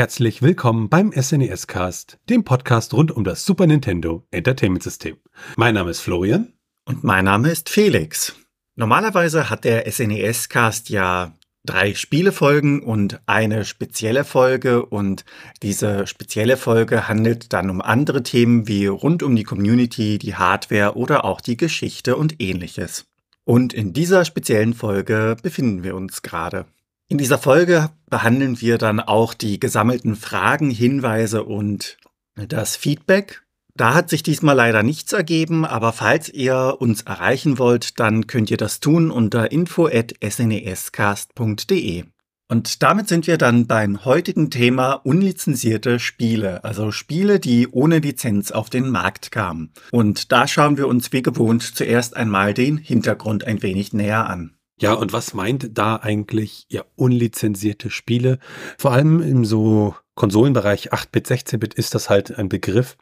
herzlich willkommen beim SNES Cast, dem Podcast rund um das Super Nintendo Entertainment System. Mein Name ist Florian. Und mein Name ist Felix. Normalerweise hat der SNES Cast ja drei Spielefolgen und eine spezielle Folge und diese spezielle Folge handelt dann um andere Themen wie rund um die Community, die Hardware oder auch die Geschichte und ähnliches. Und in dieser speziellen Folge befinden wir uns gerade. In dieser Folge behandeln wir dann auch die gesammelten Fragen, Hinweise und das Feedback. Da hat sich diesmal leider nichts ergeben, aber falls ihr uns erreichen wollt, dann könnt ihr das tun unter info@snescast.de. Und damit sind wir dann beim heutigen Thema unlizenzierte Spiele, also Spiele, die ohne Lizenz auf den Markt kamen. Und da schauen wir uns wie gewohnt zuerst einmal den Hintergrund ein wenig näher an. Ja, und was meint da eigentlich ja unlizenzierte Spiele? Vor allem im so Konsolenbereich 8-Bit, 16-Bit ist das halt ein Begriff,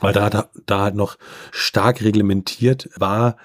weil da, da halt noch stark reglementiert war,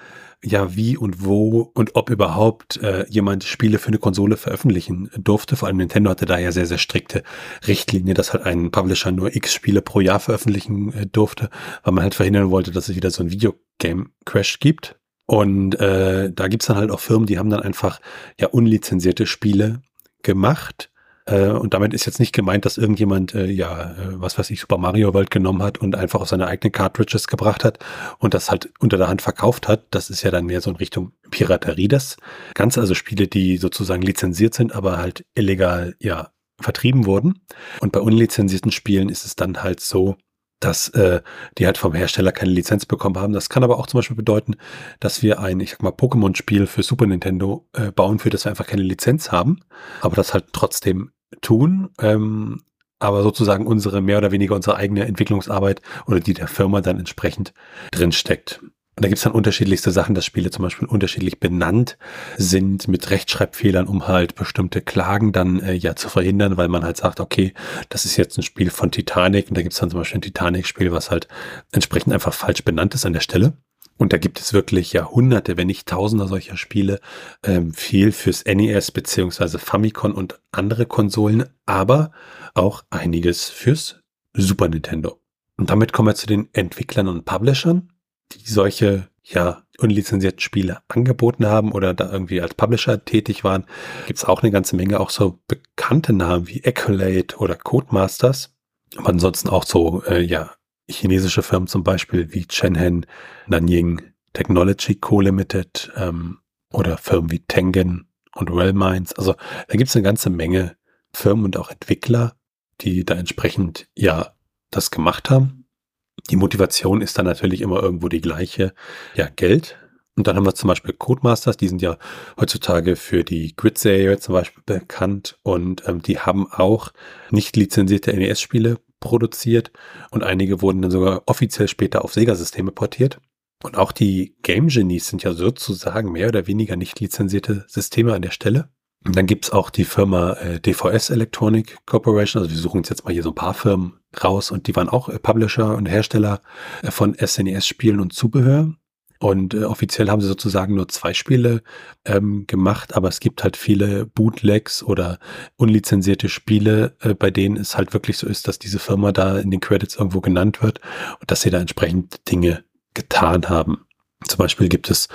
ja, wie und wo und ob überhaupt äh, jemand Spiele für eine Konsole veröffentlichen durfte. Vor allem Nintendo hatte da ja sehr, sehr strikte Richtlinie, dass halt ein Publisher nur x Spiele pro Jahr veröffentlichen äh, durfte, weil man halt verhindern wollte, dass es wieder so ein Videogame-Crash gibt. Und äh, da gibt's dann halt auch Firmen, die haben dann einfach ja unlizenzierte Spiele gemacht. Äh, und damit ist jetzt nicht gemeint, dass irgendjemand, äh, ja, äh, was weiß ich, Super Mario World genommen hat und einfach auf seine eigenen Cartridges gebracht hat und das halt unter der Hand verkauft hat. Das ist ja dann mehr so in Richtung Piraterie das Ganze, also Spiele, die sozusagen lizenziert sind, aber halt illegal, ja, vertrieben wurden. Und bei unlizenzierten Spielen ist es dann halt so, dass äh, die halt vom Hersteller keine Lizenz bekommen haben. Das kann aber auch zum Beispiel bedeuten, dass wir ein, ich sag mal, Pokémon-Spiel für Super Nintendo äh, bauen, für das wir einfach keine Lizenz haben, aber das halt trotzdem tun, ähm, aber sozusagen unsere mehr oder weniger unsere eigene Entwicklungsarbeit oder die der Firma dann entsprechend drinsteckt. Und da gibt's dann unterschiedlichste Sachen, dass Spiele zum Beispiel unterschiedlich benannt sind mit Rechtschreibfehlern, um halt bestimmte Klagen dann äh, ja zu verhindern, weil man halt sagt, okay, das ist jetzt ein Spiel von Titanic und da gibt's dann zum Beispiel ein Titanic-Spiel, was halt entsprechend einfach falsch benannt ist an der Stelle. Und da gibt es wirklich ja hunderte, wenn nicht tausender solcher Spiele, ähm, viel fürs NES beziehungsweise Famicom und andere Konsolen, aber auch einiges fürs Super Nintendo. Und damit kommen wir zu den Entwicklern und Publishern die solche ja unlizenzierten Spiele angeboten haben oder da irgendwie als Publisher tätig waren, gibt es auch eine ganze Menge auch so bekannte Namen wie Accolade oder Codemasters. Aber ansonsten auch so äh, ja chinesische Firmen zum Beispiel wie Chenhen, Nanying Technology Co. Limited ähm, oder Firmen wie Tengen und Wellminds. Also da gibt es eine ganze Menge Firmen und auch Entwickler, die da entsprechend ja das gemacht haben. Die Motivation ist dann natürlich immer irgendwo die gleiche. Ja, Geld. Und dann haben wir zum Beispiel Codemasters, die sind ja heutzutage für die Grid-Serie zum Beispiel bekannt und ähm, die haben auch nicht lizenzierte NES-Spiele produziert und einige wurden dann sogar offiziell später auf Sega-Systeme portiert. Und auch die Game Genies sind ja sozusagen mehr oder weniger nicht lizenzierte Systeme an der Stelle. Dann gibt's auch die Firma äh, DVS Electronic Corporation. Also wir suchen uns jetzt mal hier so ein paar Firmen raus und die waren auch äh, Publisher und Hersteller äh, von SNES-Spielen und Zubehör. Und äh, offiziell haben sie sozusagen nur zwei Spiele ähm, gemacht, aber es gibt halt viele Bootlegs oder unlizenzierte Spiele, äh, bei denen es halt wirklich so ist, dass diese Firma da in den Credits irgendwo genannt wird und dass sie da entsprechend Dinge getan haben. Zum Beispiel gibt es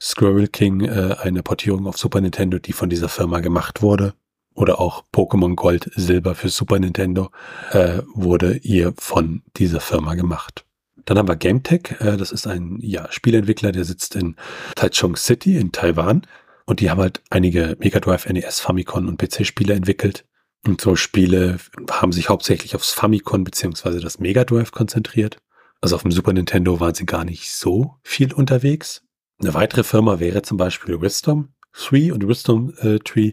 Squirrel King, äh, eine Portierung auf Super Nintendo, die von dieser Firma gemacht wurde. Oder auch Pokémon Gold Silber für Super Nintendo äh, wurde ihr von dieser Firma gemacht. Dann haben wir GameTech, äh, das ist ein ja, Spielentwickler, der sitzt in Taichung City in Taiwan. Und die haben halt einige Mega Drive, NES, Famicom und PC-Spiele entwickelt. Und so Spiele haben sich hauptsächlich aufs Famicom beziehungsweise das Mega Drive konzentriert. Also auf dem Super Nintendo waren sie gar nicht so viel unterwegs. Eine weitere Firma wäre zum Beispiel Wisdom 3 und Wisdom äh, Tree,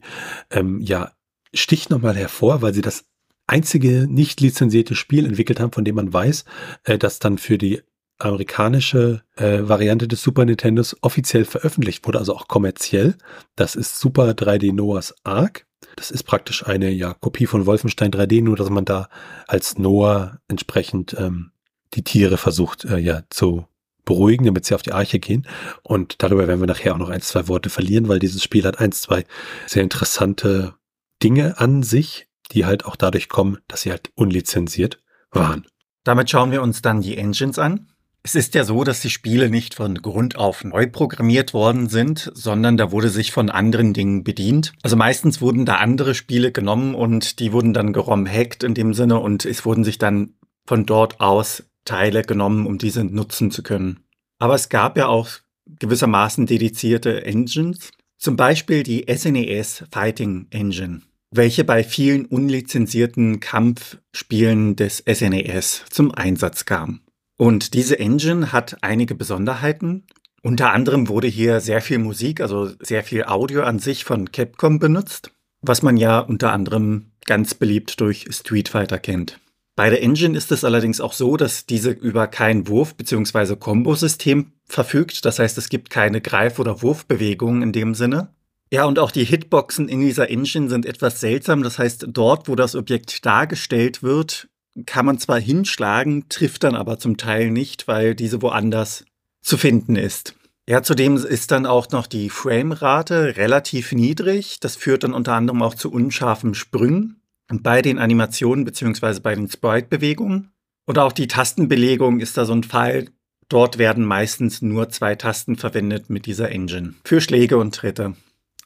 ähm, ja, sticht nochmal hervor, weil sie das einzige nicht lizenzierte Spiel entwickelt haben, von dem man weiß, äh, das dann für die amerikanische äh, Variante des Super Nintendos offiziell veröffentlicht wurde, also auch kommerziell. Das ist Super 3D Noah's Ark. Das ist praktisch eine ja, Kopie von Wolfenstein 3D, nur dass man da als Noah entsprechend ähm, die Tiere versucht äh, ja zu beruhigen, damit sie auf die Arche gehen. Und darüber werden wir nachher auch noch ein, zwei Worte verlieren, weil dieses Spiel hat ein, zwei sehr interessante Dinge an sich. die halt auch dadurch kommen, dass sie halt unlizenziert waren. Damit schauen wir uns dann die Engines an. Es ist ja so, dass die Spiele nicht von Grund auf neu programmiert worden sind, sondern da wurde sich von anderen Dingen bedient. Also meistens wurden da andere Spiele genommen und die wurden dann geromhackt in dem Sinne und es wurden sich dann von dort aus Teile genommen, um diese nutzen zu können. Aber es gab ja auch gewissermaßen dedizierte Engines, zum Beispiel die SNES e Fighting Engine, welche bei vielen unlizenzierten Kampfspielen des SNES e zum Einsatz kam. Und diese Engine hat einige Besonderheiten. Unter anderem wurde hier sehr viel Musik, also sehr viel Audio an sich von Capcom benutzt, was man ja unter anderem ganz beliebt durch Street Fighter kennt. Bei der Engine ist es allerdings auch so, dass diese über kein Wurf- bzw. Kombosystem verfügt. Das heißt, es gibt keine Greif- oder Wurfbewegungen in dem Sinne. Ja, und auch die Hitboxen in dieser Engine sind etwas seltsam. Das heißt, dort, wo das Objekt dargestellt wird, kann man zwar hinschlagen, trifft dann aber zum Teil nicht, weil diese woanders zu finden ist. Ja, zudem ist dann auch noch die Framerate relativ niedrig. Das führt dann unter anderem auch zu unscharfen Sprüngen bei den Animationen beziehungsweise bei den Sprite-Bewegungen. Und auch die Tastenbelegung ist da so ein Fall. Dort werden meistens nur zwei Tasten verwendet mit dieser Engine für Schläge und Tritte.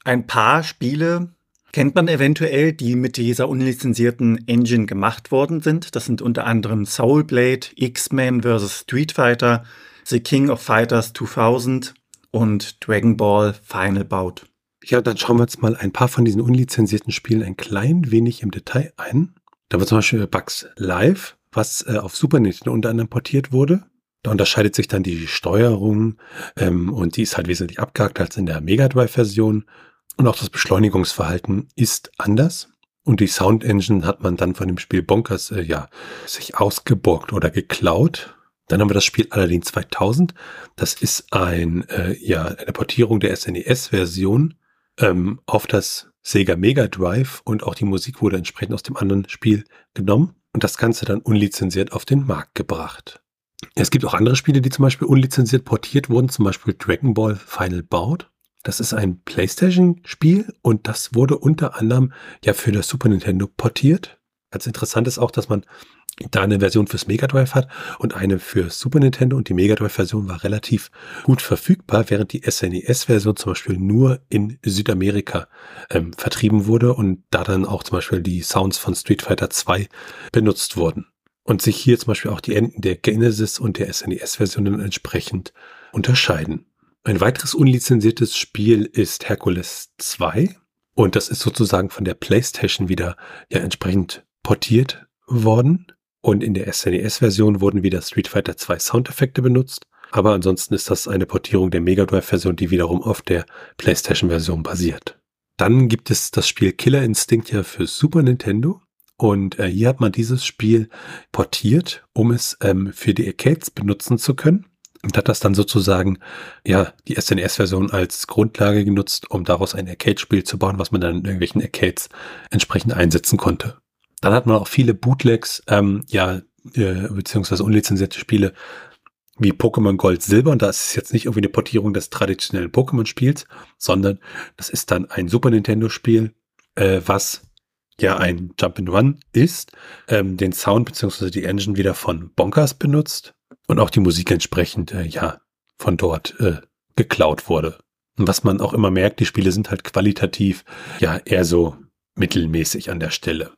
Ein paar Spiele kennt man eventuell, die mit dieser unlizenzierten Engine gemacht worden sind. Das sind unter anderem Soul Blade, X-Men vs. Street Fighter, The King of Fighters 2000 und Dragon Ball Final Bout. Ja, dann schauen wir uns mal ein paar von diesen unlizenzierten Spielen ein klein wenig im Detail ein. Da war zum Beispiel Bugs Live, was äh, auf Super Nintendo unter anderem portiert wurde. Da unterscheidet sich dann die Steuerung ähm, und die ist halt wesentlich abgehakt als in der Mega Drive-Version. Und auch das Beschleunigungsverhalten ist anders. Und die Sound Engine hat man dann von dem Spiel Bonkers äh, ja sich ausgeborgt oder geklaut. Dann haben wir das Spiel Aladdin 2000. Das ist ein äh, ja eine Portierung der SNES-Version ähm, auf das Sega Mega Drive und auch die Musik wurde entsprechend aus dem anderen Spiel genommen und das Ganze dann unlizenziert auf den Markt gebracht. Es gibt auch andere Spiele, die zum Beispiel unlizenziert portiert wurden, zum Beispiel Dragon Ball Final Bout. Das ist ein PlayStation-Spiel und das wurde unter anderem ja für das Super Nintendo portiert. Ganz interessant ist auch, dass man da eine Version fürs Mega Drive hat und eine für Super Nintendo und die Mega Drive Version war relativ gut verfügbar, während die SNES Version zum Beispiel nur in Südamerika ähm, vertrieben wurde und da dann auch zum Beispiel die Sounds von Street Fighter 2 benutzt wurden und sich hier zum Beispiel auch die Enden der Genesis und der SNES Versionen entsprechend unterscheiden. Ein weiteres unlizenziertes Spiel ist Hercules 2. Und das ist sozusagen von der PlayStation wieder ja entsprechend portiert worden. Und in der SNES-Version wurden wieder Street Fighter 2 Soundeffekte benutzt. Aber ansonsten ist das eine Portierung der Mega Drive-Version, die wiederum auf der PlayStation-Version basiert. Dann gibt es das Spiel Killer Instinct ja für Super Nintendo. Und äh, hier hat man dieses Spiel portiert, um es ähm, für die Arcades benutzen zu können und hat das dann sozusagen, ja, die SNES-Version als Grundlage genutzt, um daraus ein Arcade-Spiel zu bauen, was man dann in irgendwelchen Arcades entsprechend einsetzen konnte. Dann hat man auch viele Bootlegs, ähm, ja, äh, beziehungsweise unlizenzierte Spiele wie Pokémon Gold Silber. Und das ist jetzt nicht irgendwie eine Portierung des traditionellen Pokémon-Spiels, sondern das ist dann ein Super Nintendo-Spiel, äh, was ja ein Jump and Run ist, ähm, den Sound beziehungsweise die Engine wieder von Bonkers benutzt und auch die Musik entsprechend, äh, ja, von dort äh, geklaut wurde. Und was man auch immer merkt, die Spiele sind halt qualitativ ja eher so mittelmäßig an der Stelle.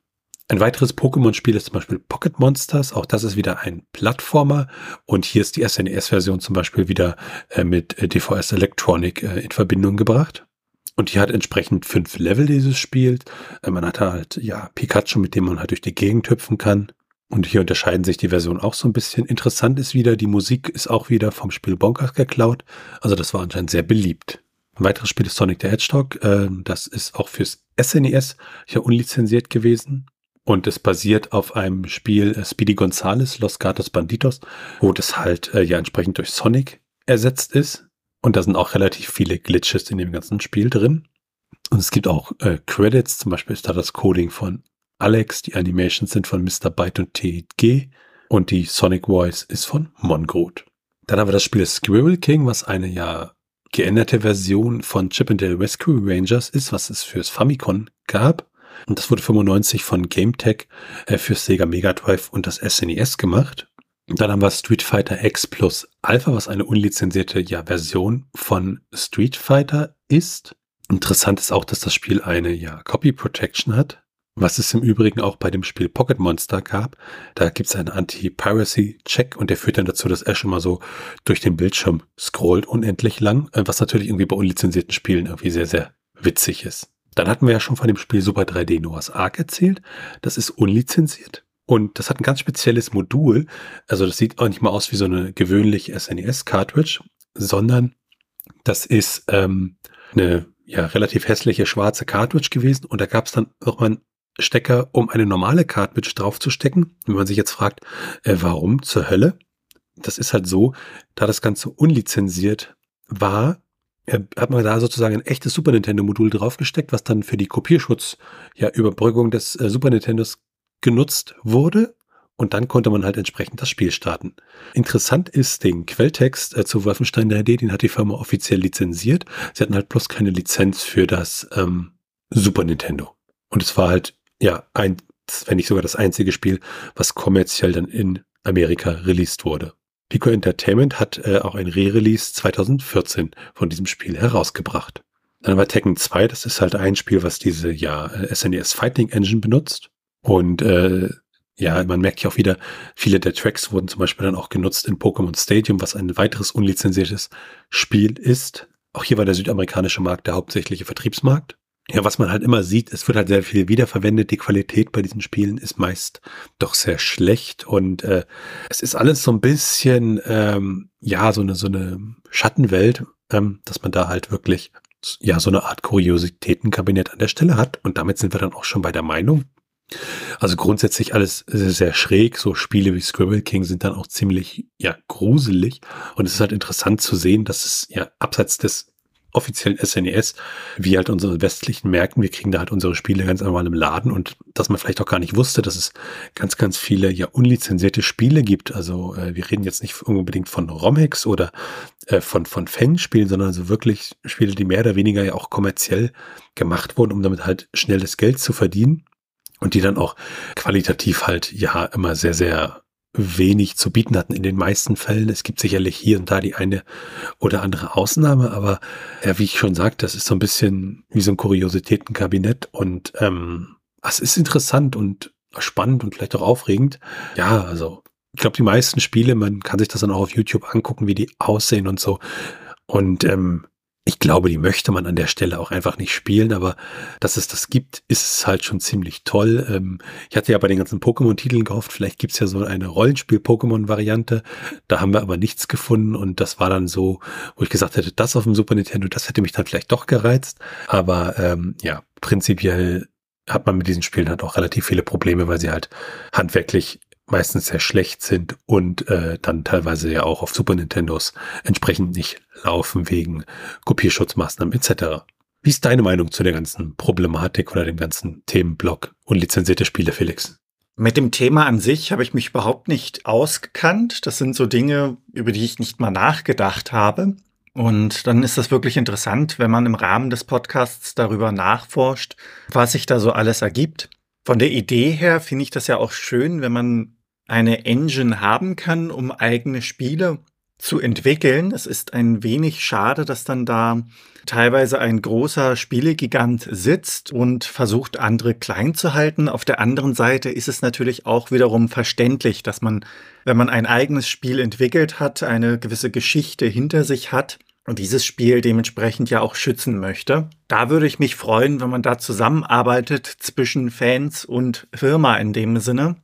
Ein weiteres Pokémon-Spiel ist zum Beispiel Pocket Monsters. Auch das ist wieder ein Plattformer. Und hier ist die SNES-Version zum Beispiel wieder äh, mit äh, DVS Electronic äh, in Verbindung gebracht. Und hier hat entsprechend fünf Level dieses Spiel. Äh, man hat halt, ja, Pikachu, mit dem man halt durch die Gegend hüpfen kann. Und hier unterscheiden sich die Versionen auch so ein bisschen. Interessant ist wieder, die Musik ist auch wieder vom Spiel Bonkers geklaut. Also das war anscheinend sehr beliebt. Ein weiteres Spiel ist Sonic the Hedgehog. Äh, das ist auch fürs SNES hier unlizenziert gewesen. Und es basiert auf einem Spiel äh, Speedy Gonzales, Los Gatos Banditos, wo das halt äh, ja entsprechend durch Sonic ersetzt ist. Und da sind auch relativ viele Glitches in dem ganzen Spiel drin. Und es gibt auch äh, Credits, zum Beispiel ist da das Coding von Alex, die Animations sind von Mr. Byte und TG und die Sonic Voice ist von Mongrot. Dann haben wir das Spiel Squirrel King, was eine ja geänderte Version von Chip and Dale Rescue Rangers ist, was es fürs Famicom gab. Und das wurde 95 von GameTech äh, für Sega Mega Drive und das SNES e gemacht. Dann haben wir Street Fighter X Plus Alpha, was eine unlizenzierte ja, Version von Street Fighter ist. Interessant ist auch, dass das Spiel eine ja, Copy Protection hat, was es im Übrigen auch bei dem Spiel Pocket Monster gab. Da gibt es einen Anti-Piracy-Check und der führt dann dazu, dass Ash immer so durch den Bildschirm scrollt unendlich lang, äh, was natürlich irgendwie bei unlizenzierten Spielen irgendwie sehr, sehr witzig ist. Dann hatten wir ja schon von dem Spiel Super 3D Noah's Ark erzählt. Das ist unlizenziert. Und das hat ein ganz spezielles Modul. Also das sieht auch nicht mal aus wie so eine gewöhnliche SNES-Cartridge, sondern das ist ähm, eine ja, relativ hässliche schwarze Cartridge gewesen. Und da gab es dann mal einen Stecker, um eine normale Cartridge draufzustecken. Wenn man sich jetzt fragt, äh, warum zur Hölle? Das ist halt so, da das Ganze unlizenziert war, hat man da sozusagen ein echtes Super Nintendo-Modul draufgesteckt, was dann für die Kopierschutz, ja, Überbrückung des äh, Super Nintendos genutzt wurde. Und dann konnte man halt entsprechend das Spiel starten. Interessant ist, den Quelltext äh, zu Wolfenstein 3D, den hat die Firma offiziell lizenziert. Sie hatten halt bloß keine Lizenz für das ähm, Super Nintendo. Und es war halt, ja, ein, wenn nicht sogar das einzige Spiel, was kommerziell dann in Amerika released wurde. Pico Entertainment hat äh, auch ein Re-Release 2014 von diesem Spiel herausgebracht. Dann war Tekken 2, das ist halt ein Spiel, was diese ja SNES Fighting Engine benutzt. Und äh, ja, man merkt ja auch wieder, viele der Tracks wurden zum Beispiel dann auch genutzt in Pokémon Stadium, was ein weiteres unlizenziertes Spiel ist. Auch hier war der südamerikanische Markt der hauptsächliche Vertriebsmarkt. Ja, was man halt immer sieht, es wird halt sehr viel wiederverwendet. Die Qualität bei diesen Spielen ist meist doch sehr schlecht und äh, es ist alles so ein bisschen, ähm, ja, so eine, so eine Schattenwelt, ähm, dass man da halt wirklich, ja, so eine Art Kuriositätenkabinett an der Stelle hat. Und damit sind wir dann auch schon bei der Meinung. Also grundsätzlich alles sehr, sehr schräg. So Spiele wie Scribble King sind dann auch ziemlich, ja, gruselig. Und es ist halt interessant zu sehen, dass es ja abseits des offiziellen SNES, e wie halt unsere westlichen Märkten. Wir kriegen da halt unsere Spiele ganz einmal im Laden und dass man vielleicht auch gar nicht wusste, dass es ganz, ganz viele ja unlizenzierte Spiele gibt. Also äh, wir reden jetzt nicht unbedingt von Romhex oder äh, von, von Fanspielen, sondern also wirklich Spiele, die mehr oder weniger ja auch kommerziell gemacht wurden, um damit halt schnelles Geld zu verdienen und die dann auch qualitativ halt ja immer sehr, sehr wenig zu bieten hatten in den meisten Fällen. Es gibt sicherlich hier und da die eine oder andere Ausnahme, aber ja, wie ich schon sagte, das ist so ein bisschen wie so ein Kuriositätenkabinett und ähm, es ist interessant und spannend und vielleicht auch aufregend. Ja, also ich glaube, die meisten Spiele, man kann sich das dann auch auf YouTube angucken, wie die aussehen und so. Und ähm, ich glaube, die möchte man an der Stelle auch einfach nicht spielen, aber dass es das gibt, ist halt schon ziemlich toll. Ähm, ich hatte ja bei den ganzen Pokémon-Titeln gehofft, vielleicht gibt's ja so eine Rollenspiel-Pokémon-Variante. Da haben wir aber nichts gefunden und das war dann so, wo ich gesagt hätte, das auf dem Super Nintendo, das hätte mich dann vielleicht doch gereizt. Aber ähm, ja, prinzipiell hat man mit diesen Spielen halt auch relativ viele Probleme, weil sie halt handwerklich meistens sehr schlecht sind und äh, dann teilweise ja auch auf Super Nintendos entsprechend nicht laufen wegen Kopierschutzmaßnahmen etc. Wie ist deine Meinung zu der ganzen Problematik oder dem ganzen Themenblock und lizenzierte Spiele, Felix? Mit dem Thema an sich habe ich mich überhaupt nicht ausgekannt. Das sind so Dinge, über die ich nicht mal nachgedacht habe. Und dann ist das wirklich interessant, wenn man im Rahmen des Podcasts darüber nachforscht, was sich da so alles ergibt. Von der Idee her finde ich das ja auch schön, wenn man eine Engine haben kann, um eigene Spiele zu entwickeln. Es ist ein wenig schade, dass dann da teilweise ein großer Spielegigant sitzt und versucht, andere klein zu halten. Auf der anderen Seite ist es natürlich auch wiederum verständlich, dass man, wenn man ein eigenes Spiel entwickelt hat, eine gewisse Geschichte hinter sich hat und dieses Spiel dementsprechend ja auch schützen möchte. Da würde ich mich freuen, wenn man da zusammenarbeitet zwischen Fans und Firma in dem Sinne.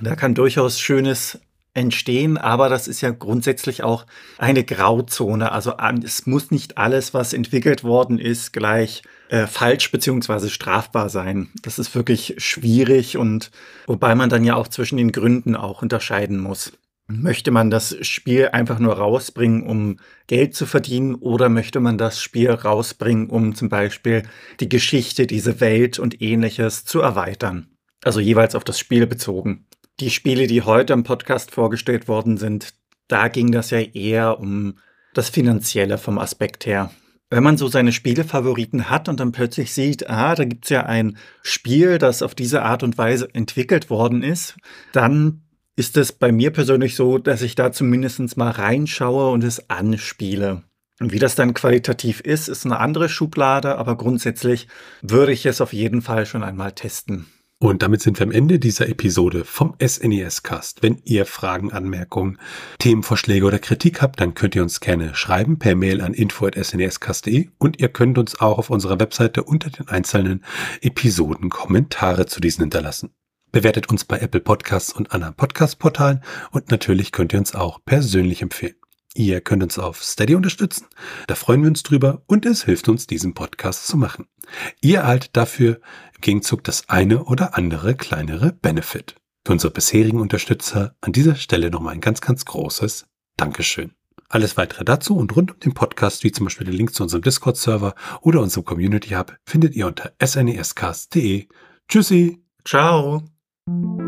Da kann durchaus Schönes entstehen, aber das ist ja grundsätzlich auch eine Grauzone. Also ähm, es muss nicht alles, was entwickelt worden ist, gleich äh, falsch beziehungsweise strafbar sein. Das ist wirklich schwierig und wobei man dann ja auch zwischen den Gründen auch unterscheiden muss. Möchte man das Spiel einfach nur rausbringen, um Geld zu verdienen, oder möchte man das Spiel rausbringen, um zum Beispiel die Geschichte, diese Welt und ähnliches zu erweitern? Also jeweils auf das Spiel bezogen. Die Spiele, die heute im Podcast vorgestellt worden sind, da ging das ja eher um das Finanzielle vom Aspekt her. wenn man so seine Spielefavoriten hat und dann plötzlich sieht, ah, da gibt's ja ein Spiel, das auf diese Art und Weise entwickelt worden ist, dann ist es bei mir persönlich so, dass ich da zumindest mal reinschaue und es anspiele. Und wie das dann qualitativ ist, ist eine andere Schublade, aber grundsätzlich würde ich es auf jeden Fall schon einmal testen. Und damit sind wir am Ende dieser Episode vom SNES Cast. Wenn ihr Fragen, Anmerkungen, Themenvorschläge oder Kritik habt, dann könnt ihr uns gerne schreiben per Mail an info@snescast.de und ihr könnt uns auch auf unserer Webseite unter den einzelnen Episoden Kommentare zu diesen hinterlassen. Bewertet uns bei Apple Podcasts und anderen Podcast-Portalen und natürlich könnt ihr uns auch persönlich empfehlen. Ihr könnt uns auf Steady unterstützen. Da freuen wir uns drüber und es hilft uns, diesen Podcast zu machen. Ihr erhaltet dafür im Gegenzug das eine oder andere kleinere Benefit. Für unsere bisherigen Unterstützer an dieser Stelle nochmal ein ganz, ganz großes Dankeschön. Alles weitere dazu und rund um den Podcast, wie zum Beispiel der Link zu unserem Discord-Server oder unserem Community Hub, findet ihr unter snescast.de. Tschüssi. Ciao. Eine